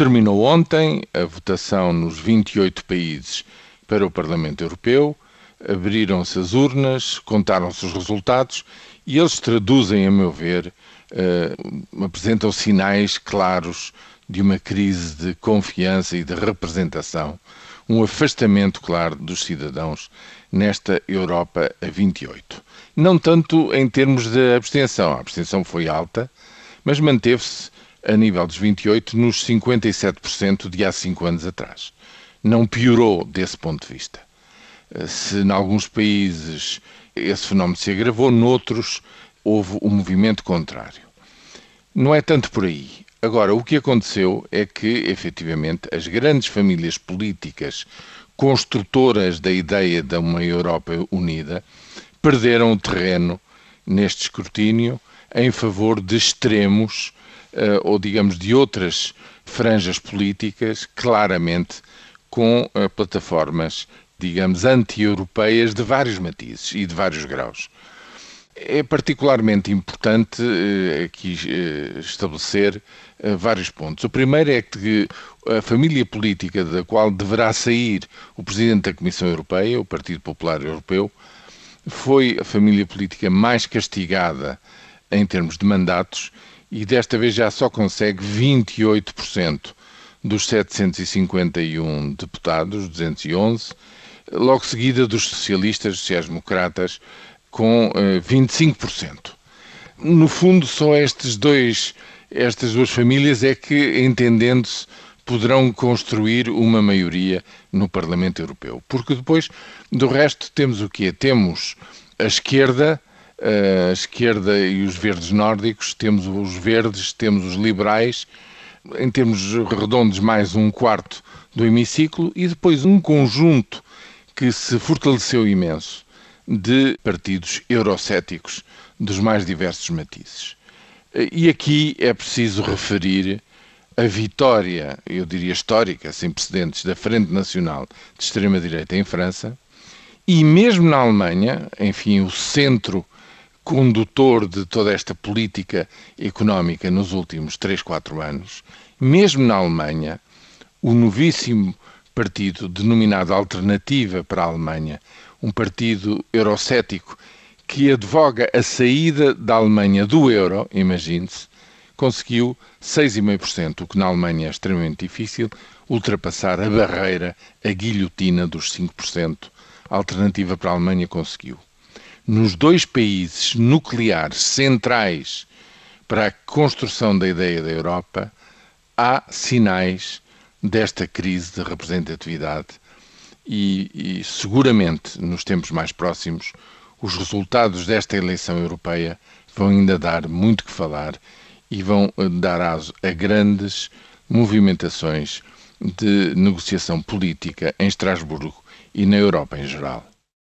Terminou ontem a votação nos 28 países para o Parlamento Europeu, abriram-se as urnas, contaram-se os resultados e eles traduzem, a meu ver, uh, apresentam sinais claros de uma crise de confiança e de representação, um afastamento claro dos cidadãos nesta Europa a 28. Não tanto em termos de abstenção, a abstenção foi alta, mas manteve-se a nível dos 28 nos 57% de há cinco anos atrás. Não piorou desse ponto de vista. Eh, se em alguns países esse fenómeno se agravou, noutros houve um movimento contrário. Não é tanto por aí. Agora, o que aconteceu é que, efetivamente, as grandes famílias políticas construtoras da ideia de uma Europa unida perderam o terreno neste escrutínio em favor de extremos ou, digamos, de outras franjas políticas claramente com uh, plataformas, digamos, anti-europeias de vários matizes e de vários graus. É particularmente importante uh, aqui estabelecer vários pontos. O primeiro é que a família política da qual deverá sair o Presidente da Comissão Europeia, o Partido Popular Europeu, foi a família política mais castigada em termos de mandatos e desta vez já só consegue 28% dos 751 deputados, 211, logo seguida dos socialistas, sociais-democratas, com 25%. Eh, no fundo, só estes dois, estas duas famílias é que, entendendo-se, poderão construir uma maioria no Parlamento Europeu. Porque depois do resto temos o quê? Temos a esquerda a esquerda e os verdes nórdicos, temos os verdes, temos os liberais, em termos redondos, mais um quarto do hemiciclo, e depois um conjunto que se fortaleceu imenso de partidos eurocéticos dos mais diversos matizes. E aqui é preciso referir a vitória, eu diria histórica, sem precedentes, da Frente Nacional de Extrema-Direita em França, e mesmo na Alemanha, enfim, o centro condutor de toda esta política económica nos últimos 3, 4 anos, mesmo na Alemanha, o novíssimo partido denominado Alternativa para a Alemanha, um partido eurocético que advoga a saída da Alemanha do euro, imagine-se, conseguiu 6,5%, o que na Alemanha é extremamente difícil, ultrapassar a barreira, a guilhotina dos 5%. A alternativa para a Alemanha conseguiu nos dois países nucleares centrais para a construção da ideia da Europa, há sinais desta crise de representatividade e, e, seguramente nos tempos mais próximos os resultados desta eleição europeia vão ainda dar muito que falar e vão eh, dar aso a grandes movimentações de negociação política em Estrasburgo e na Europa em geral.